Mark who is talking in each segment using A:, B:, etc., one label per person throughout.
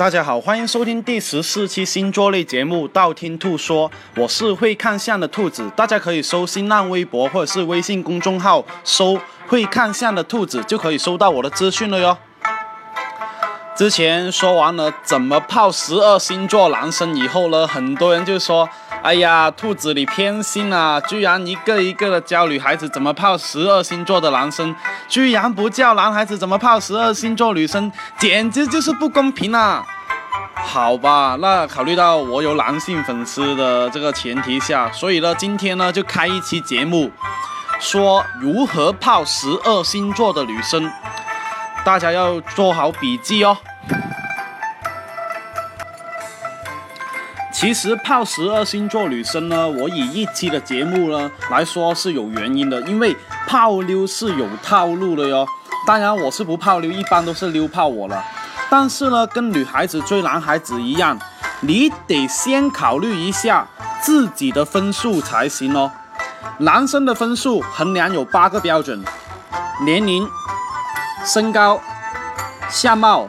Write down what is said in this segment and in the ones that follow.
A: 大家好，欢迎收听第十四期星座类节目《道听途说》，我是会看相的兔子，大家可以搜新浪微博或者是微信公众号搜“会看相的兔子”，就可以收到我的资讯了哟。之前说完了怎么泡十二星座男生以后呢，很多人就说：“哎呀，兔子你偏心啊！居然一个一个的教女孩子怎么泡十二星座的男生，居然不教男孩子怎么泡十二星座女生，简直就是不公平啊！”好吧，那考虑到我有男性粉丝的这个前提下，所以呢，今天呢就开一期节目，说如何泡十二星座的女生，大家要做好笔记哦。其实泡十二星座女生呢，我以一期的节目呢来说是有原因的，因为泡妞是有套路的哟。当然我是不泡妞，一般都是溜泡我了。但是呢，跟女孩子追男孩子一样，你得先考虑一下自己的分数才行哦。男生的分数衡量有八个标准：年龄、身高、相貌、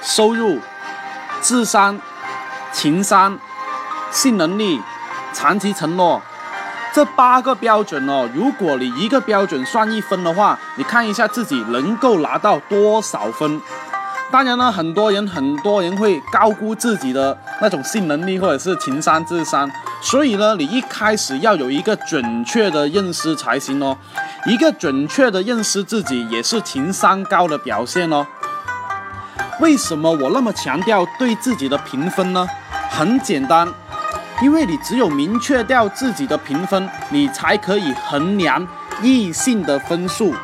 A: 收入、智商、情商。性能力、长期承诺，这八个标准哦。如果你一个标准算一分的话，你看一下自己能够拿到多少分。当然呢，很多人很多人会高估自己的那种性能力或者是情商、智商，所以呢，你一开始要有一个准确的认识才行哦。一个准确的认识自己，也是情商高的表现哦。为什么我那么强调对自己的评分呢？很简单。因为你只有明确掉自己的评分，你才可以衡量异性的分数。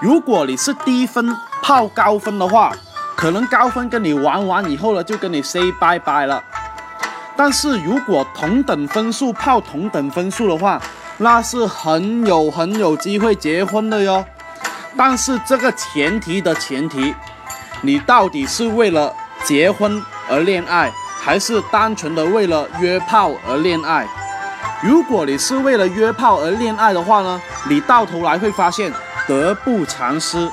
A: 如果你是低分泡高分的话，可能高分跟你玩完以后呢，就跟你 say 拜拜了。但是如果同等分数泡同等分数的话，那是很有很有机会结婚的哟。但是这个前提的前提，你到底是为了结婚而恋爱？还是单纯的为了约炮而恋爱。如果你是为了约炮而恋爱的话呢，你到头来会发现得不偿失。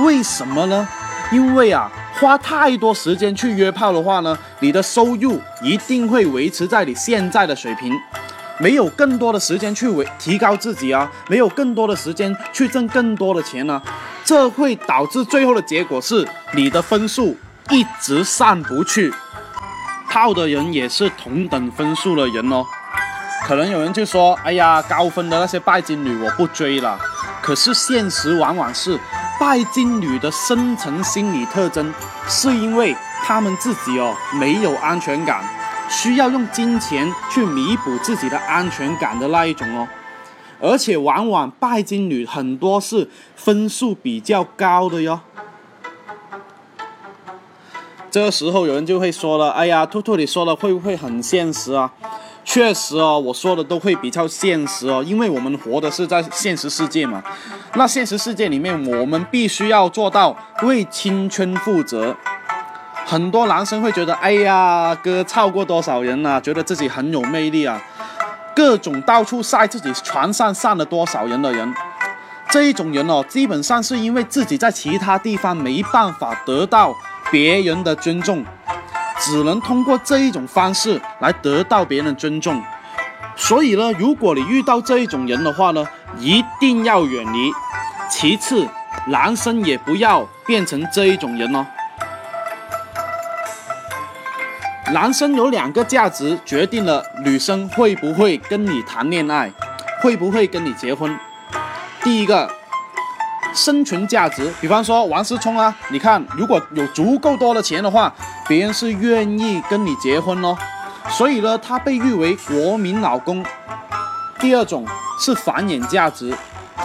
A: 为什么呢？因为啊，花太多时间去约炮的话呢，你的收入一定会维持在你现在的水平，没有更多的时间去维提高自己啊，没有更多的时间去挣更多的钱呢，这会导致最后的结果是你的分数一直上不去。泡的人也是同等分数的人哦，可能有人就说：“哎呀，高分的那些拜金女我不追了。”可是现实往往是，拜金女的深层心理特征，是因为她们自己哦没有安全感，需要用金钱去弥补自己的安全感的那一种哦。而且往往拜金女很多是分数比较高的哟。这个时候有人就会说了：“哎呀，兔兔，你说的会不会很现实啊？”确实哦，我说的都会比较现实哦，因为我们活的是在现实世界嘛。那现实世界里面，我们必须要做到为青春负责。很多男生会觉得：“哎呀，哥操过多少人啊？觉得自己很有魅力啊，各种到处晒自己床上上了多少人的人。”这一种人哦，基本上是因为自己在其他地方没办法得到。别人的尊重，只能通过这一种方式来得到别人的尊重。所以呢，如果你遇到这一种人的话呢，一定要远离。其次，男生也不要变成这一种人哦。男生有两个价值决定了女生会不会跟你谈恋爱，会不会跟你结婚。第一个。生存价值，比方说王思聪啊，你看，如果有足够多的钱的话，别人是愿意跟你结婚哦。所以呢，他被誉为国民老公。第二种是繁衍价值，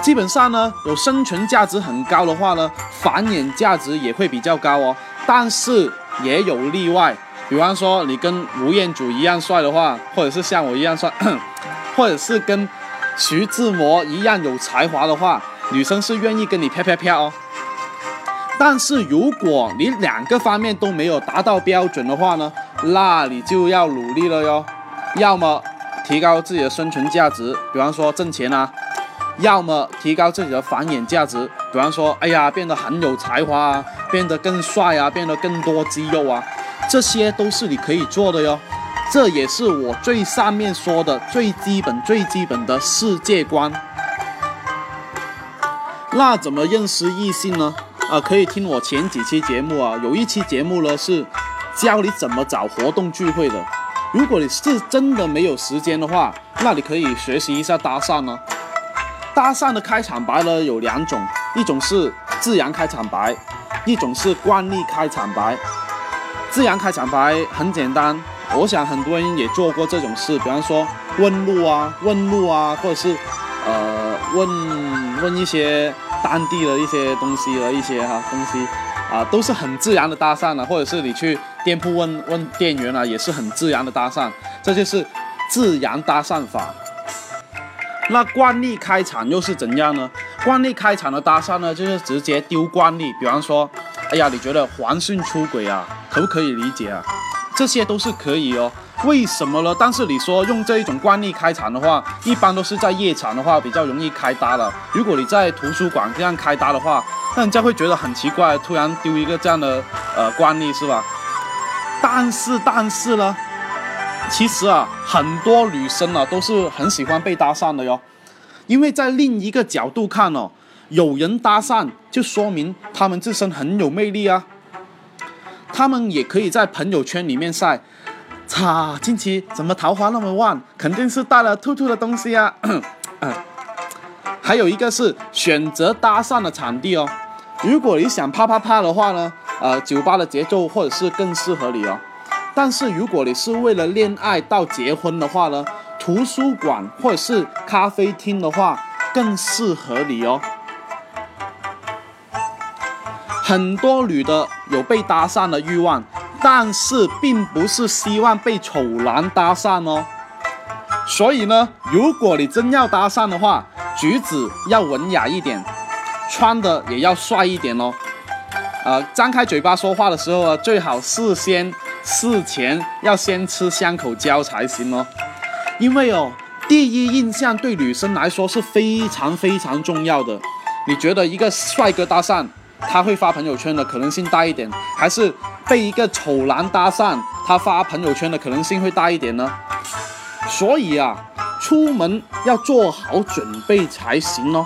A: 基本上呢，有生存价值很高的话呢，繁衍价值也会比较高哦。但是也有例外，比方说你跟吴彦祖一样帅的话，或者是像我一样帅，或者是跟徐志摩一样有才华的话。女生是愿意跟你飘飘飘哦，但是如果你两个方面都没有达到标准的话呢，那你就要努力了哟。要么提高自己的生存价值，比方说挣钱啊；要么提高自己的繁衍价值，比方说，哎呀，变得很有才华啊，变得更帅啊，变得更多肌肉啊，这些都是你可以做的哟。这也是我最上面说的最基本、最基本的世界观。那怎么认识异性呢？啊，可以听我前几期节目啊，有一期节目呢是教你怎么找活动聚会的。如果你是真的没有时间的话，那你可以学习一下搭讪呢。搭讪的开场白呢有两种，一种是自然开场白，一种是惯例开场白。自然开场白很简单。我想很多人也做过这种事，比方说问路啊、问路啊，或者是呃问问一些当地的一些东西的一些哈东西啊，都是很自然的搭讪了。或者是你去店铺问问店员啊，也是很自然的搭讪，这就是自然搭讪法。那惯例开场又是怎样呢？惯例开场的搭讪呢，就是直接丢惯例，比方说，哎呀，你觉得黄迅出轨啊，可不可以理解啊？这些都是可以哦，为什么呢？但是你说用这一种惯例开场的话，一般都是在夜场的话比较容易开搭了。如果你在图书馆这样开搭的话，那人家会觉得很奇怪，突然丢一个这样的呃惯例是吧？但是但是呢，其实啊，很多女生啊都是很喜欢被搭讪的哟，因为在另一个角度看哦，有人搭讪就说明他们自身很有魅力啊。他们也可以在朋友圈里面晒，擦，近期怎么桃花那么旺？肯定是带了兔兔的东西啊。还有一个是选择搭讪的场地哦，如果你想啪啪啪的话呢，呃，酒吧的节奏或者是更适合你哦。但是如果你是为了恋爱到结婚的话呢，图书馆或者是咖啡厅的话更适合你哦。很多女的有被搭讪的欲望，但是并不是希望被丑男搭讪哦。所以呢，如果你真要搭讪的话，举止要文雅一点，穿的也要帅一点哦。呃，张开嘴巴说话的时候啊，最好事先事前要先吃香口胶才行哦。因为哦，第一印象对女生来说是非常非常重要的。你觉得一个帅哥搭讪？他会发朋友圈的可能性大一点，还是被一个丑男搭讪，他发朋友圈的可能性会大一点呢？所以啊，出门要做好准备才行哦。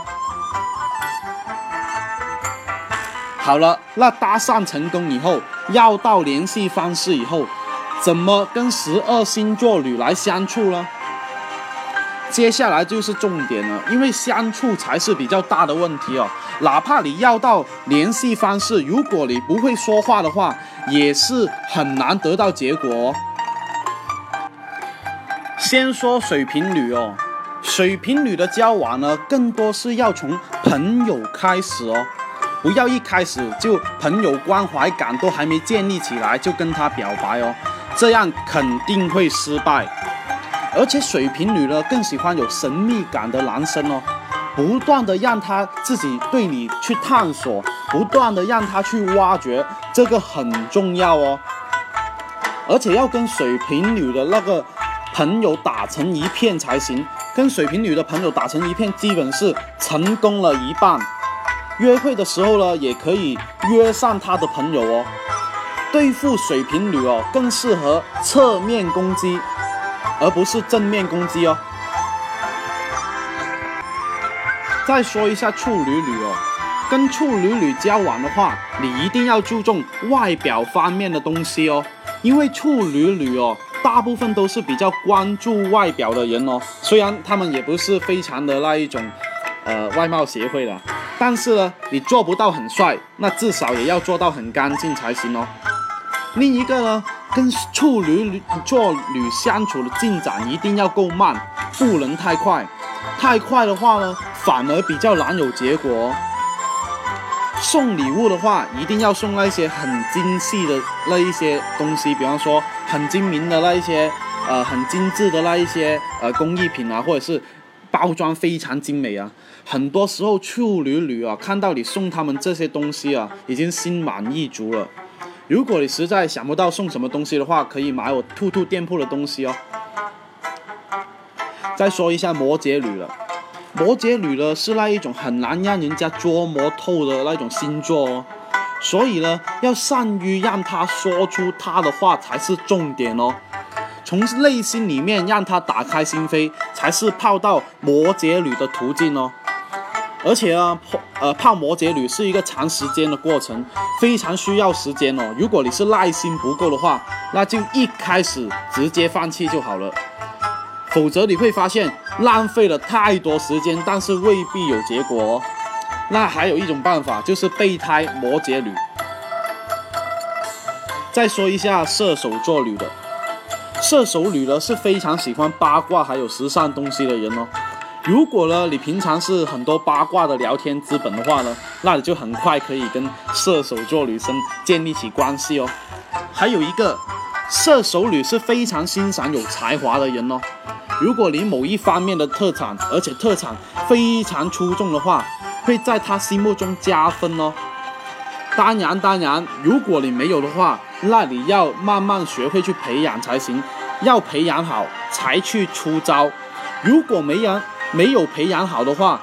A: 好了，那搭讪成功以后，要到联系方式以后，怎么跟十二星座女来相处呢？接下来就是重点了，因为相处才是比较大的问题哦。哪怕你要到联系方式，如果你不会说话的话，也是很难得到结果。先说水瓶女哦，水瓶女的交往呢，更多是要从朋友开始哦，不要一开始就朋友关怀感都还没建立起来就跟他表白哦，这样肯定会失败。而且水瓶女呢，更喜欢有神秘感的男生哦，不断的让他自己对你去探索，不断的让他去挖掘，这个很重要哦。而且要跟水瓶女的那个朋友打成一片才行，跟水瓶女的朋友打成一片，基本是成功了一半。约会的时候呢，也可以约上他的朋友哦。对付水瓶女哦，更适合侧面攻击。而不是正面攻击哦。再说一下处女女哦，跟处女女交往的话，你一定要注重外表方面的东西哦，因为处女女哦，大部分都是比较关注外表的人哦。虽然他们也不是非常的那一种，呃，外貌协会的，但是呢，你做不到很帅，那至少也要做到很干净才行哦。另一个呢？跟处女座女相处的进展一定要够慢，不能太快。太快的话呢，反而比较难有结果。送礼物的话，一定要送那些很精细的那一些东西，比方说很精明的那一些，呃，很精致的那一些呃工艺品啊，或者是包装非常精美啊。很多时候处女女啊，看到你送他们这些东西啊，已经心满意足了。如果你实在想不到送什么东西的话，可以买我兔兔店铺的东西哦。再说一下摩羯女了，摩羯女呢是那一种很难让人家捉摸透的那种星座哦，所以呢要善于让她说出她的话才是重点哦，从内心里面让她打开心扉才是泡到摩羯女的途径哦。而且啊，泡呃泡摩羯女是一个长时间的过程，非常需要时间哦。如果你是耐心不够的话，那就一开始直接放弃就好了。否则你会发现浪费了太多时间，但是未必有结果哦。那还有一种办法就是备胎摩羯女。再说一下射手座女的，射手女呢是非常喜欢八卦还有时尚东西的人哦。如果呢你平常是很多八卦的聊天资本的话呢，那你就很快可以跟射手座女生建立起关系哦。还有一个射手女是非常欣赏有才华的人哦。如果你某一方面的特长，而且特长非常出众的话，会在他心目中加分哦。当然，当然，如果你没有的话，那你要慢慢学会去培养才行。要培养好才去出招。如果没人没有培养好的话，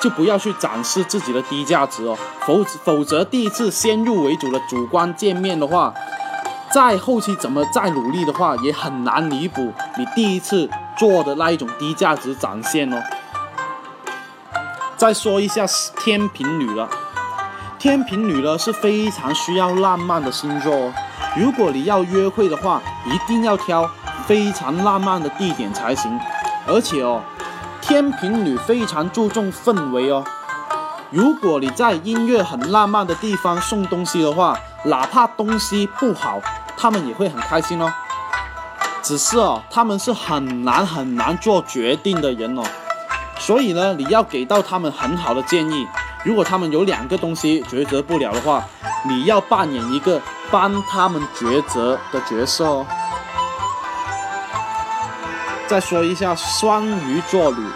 A: 就不要去展示自己的低价值哦。否否则，第一次先入为主的主观见面的话。在后期怎么再努力的话，也很难弥补你第一次做的那一种低价值展现哦。再说一下天平女了，天平女呢是非常需要浪漫的星座哦。如果你要约会的话，一定要挑非常浪漫的地点才行。而且哦，天平女非常注重氛围哦。如果你在音乐很浪漫的地方送东西的话，哪怕东西不好。他们也会很开心哦，只是哦，他们是很难很难做决定的人哦，所以呢，你要给到他们很好的建议。如果他们有两个东西抉择不了的话，你要扮演一个帮他们抉择的角色哦。再说一下双鱼座女，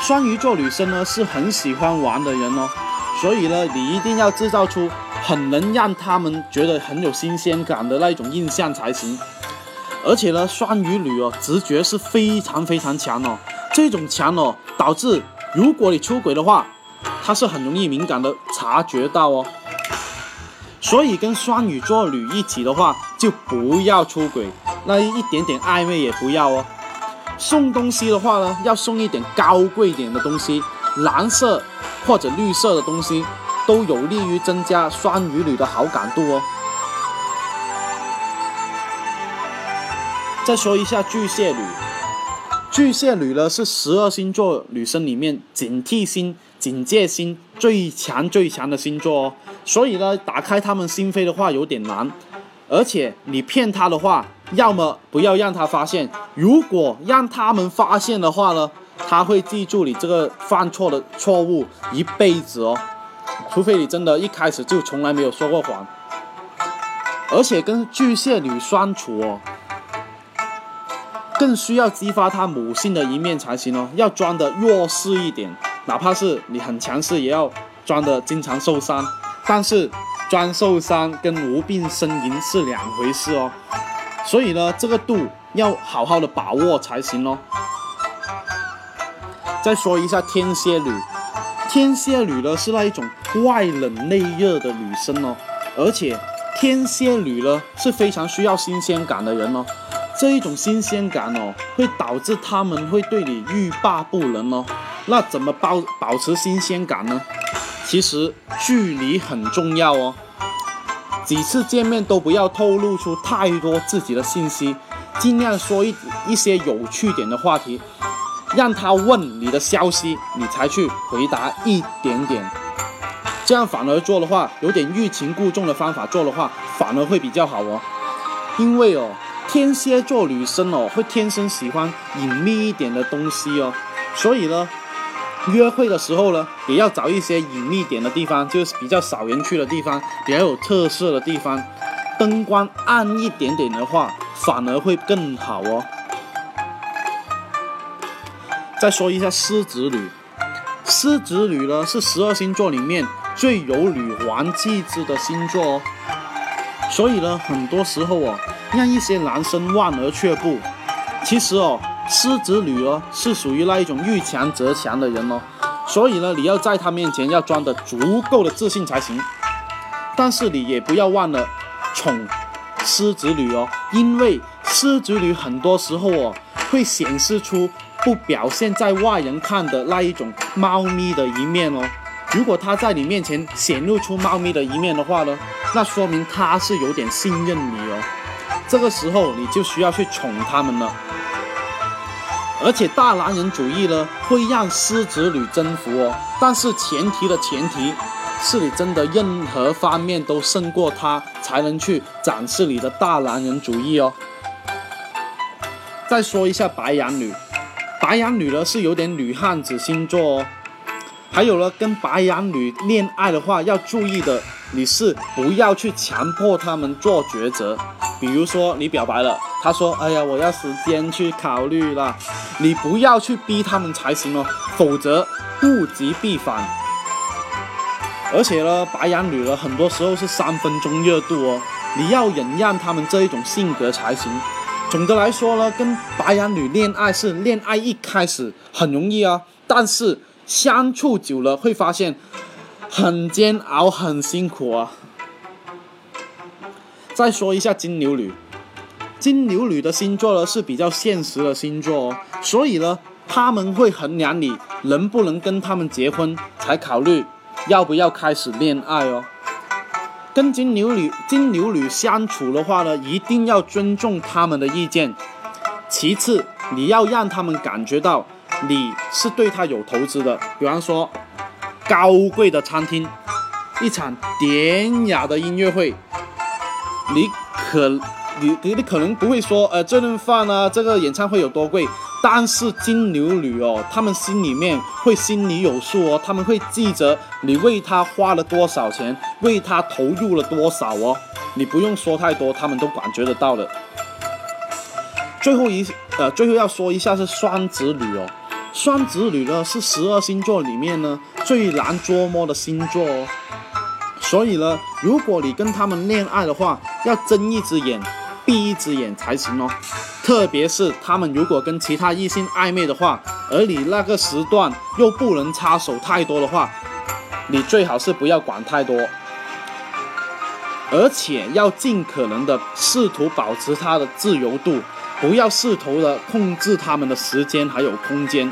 A: 双鱼座女生呢是很喜欢玩的人哦，所以呢，你一定要制造出。很能让他们觉得很有新鲜感的那种印象才行，而且呢，双鱼女哦，直觉是非常非常强哦，这种强哦，导致如果你出轨的话，她是很容易敏感的察觉到哦，所以跟双鱼座女一起的话，就不要出轨，那一点点暧昧也不要哦。送东西的话呢，要送一点高贵一点的东西，蓝色或者绿色的东西。都有利于增加双鱼女的好感度哦。再说一下巨蟹女，巨蟹女呢是十二星座女生里面警惕心、警戒心最强最强的星座哦。所以呢，打开他们心扉的话有点难，而且你骗她的话，要么不要让他发现，如果让他们发现的话呢，他会记住你这个犯错的错误一辈子哦。除非你真的一开始就从来没有说过谎，而且跟巨蟹女相处哦，更需要激发她母性的一面才行哦，要装的弱势一点，哪怕是你很强势，也要装的经常受伤。但是装受伤跟无病呻吟是两回事哦，所以呢，这个度要好好的把握才行哦。再说一下天蝎女。天蝎女呢是那一种外冷内热的女生哦，而且天蝎女呢是非常需要新鲜感的人哦，这一种新鲜感哦会导致他们会对你欲罢不能哦。那怎么保保持新鲜感呢？其实距离很重要哦，几次见面都不要透露出太多自己的信息，尽量说一一些有趣点的话题。让他问你的消息，你才去回答一点点，这样反而做的话，有点欲擒故纵的方法做的话，反而会比较好哦。因为哦，天蝎座女生哦，会天生喜欢隐秘一点的东西哦，所以呢，约会的时候呢，也要找一些隐秘点的地方，就是比较少人去的地方，比较有特色的地方，灯光暗一点点的话，反而会更好哦。再说一下狮子女，狮子女呢是十二星座里面最有女王气质的星座哦，所以呢，很多时候哦，让一些男生望而却步。其实哦，狮子女哦是属于那一种遇强则强的人哦，所以呢，你要在她面前要装的足够的自信才行。但是你也不要忘了宠狮子女哦，因为狮子女很多时候哦会显示出不表现在外人看的那一种猫咪的一面哦。如果她在你面前显露出猫咪的一面的话呢，那说明她是有点信任你哦。这个时候你就需要去宠他们了。而且大男人主义呢，会让狮子女征服哦。但是前提的前提，是你真的任何方面都胜过他，才能去展示你的大男人主义哦。再说一下白羊女，白羊女呢是有点女汉子星座哦。还有呢，跟白羊女恋爱的话，要注意的，你是不要去强迫他们做抉择。比如说你表白了，他说：“哎呀，我要时间去考虑了。”你不要去逼他们才行哦，否则物极必反。而且呢，白羊女呢，很多时候是三分钟热度哦，你要忍让他们这一种性格才行。总的来说呢，跟白羊女恋爱是恋爱一开始很容易啊，但是。相处久了会发现很煎熬、很辛苦啊。再说一下金牛女，金牛女的星座呢是比较现实的星座哦，所以呢他们会衡量你能不能跟他们结婚，才考虑要不要开始恋爱哦。跟金牛女、金牛女相处的话呢，一定要尊重他们的意见。其次，你要让他们感觉到。你是对他有投资的，比方说高贵的餐厅，一场典雅的音乐会，你可你你你可能不会说，呃，这顿饭呢，这个演唱会有多贵，但是金牛女哦，他们心里面会心里有数哦，他们会记着你为他花了多少钱，为他投入了多少哦，你不用说太多，他们都感觉得到的。最后一呃，最后要说一下是双子女哦。双子女呢是十二星座里面呢最难捉摸的星座哦，所以呢，如果你跟他们恋爱的话，要睁一只眼闭一只眼才行哦。特别是他们如果跟其他异性暧昧的话，而你那个时段又不能插手太多的话，你最好是不要管太多，而且要尽可能的试图保持他的自由度。不要试图的控制他们的时间还有空间，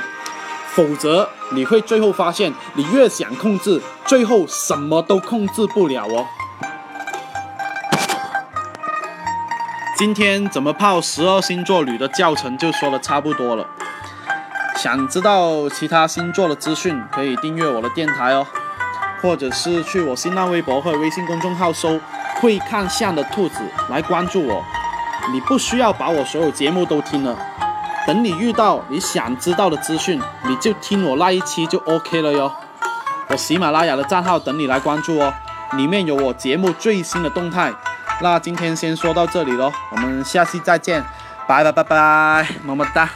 A: 否则你会最后发现，你越想控制，最后什么都控制不了哦。今天怎么泡十二星座女的教程就说的差不多了。想知道其他星座的资讯，可以订阅我的电台哦，或者是去我新浪微博或微信公众号搜“会看相的兔子”来关注我。你不需要把我所有节目都听了，等你遇到你想知道的资讯，你就听我那一期就 OK 了哟。我喜马拉雅的账号等你来关注哦，里面有我节目最新的动态。那今天先说到这里喽，我们下期再见，拜拜拜拜，么么哒。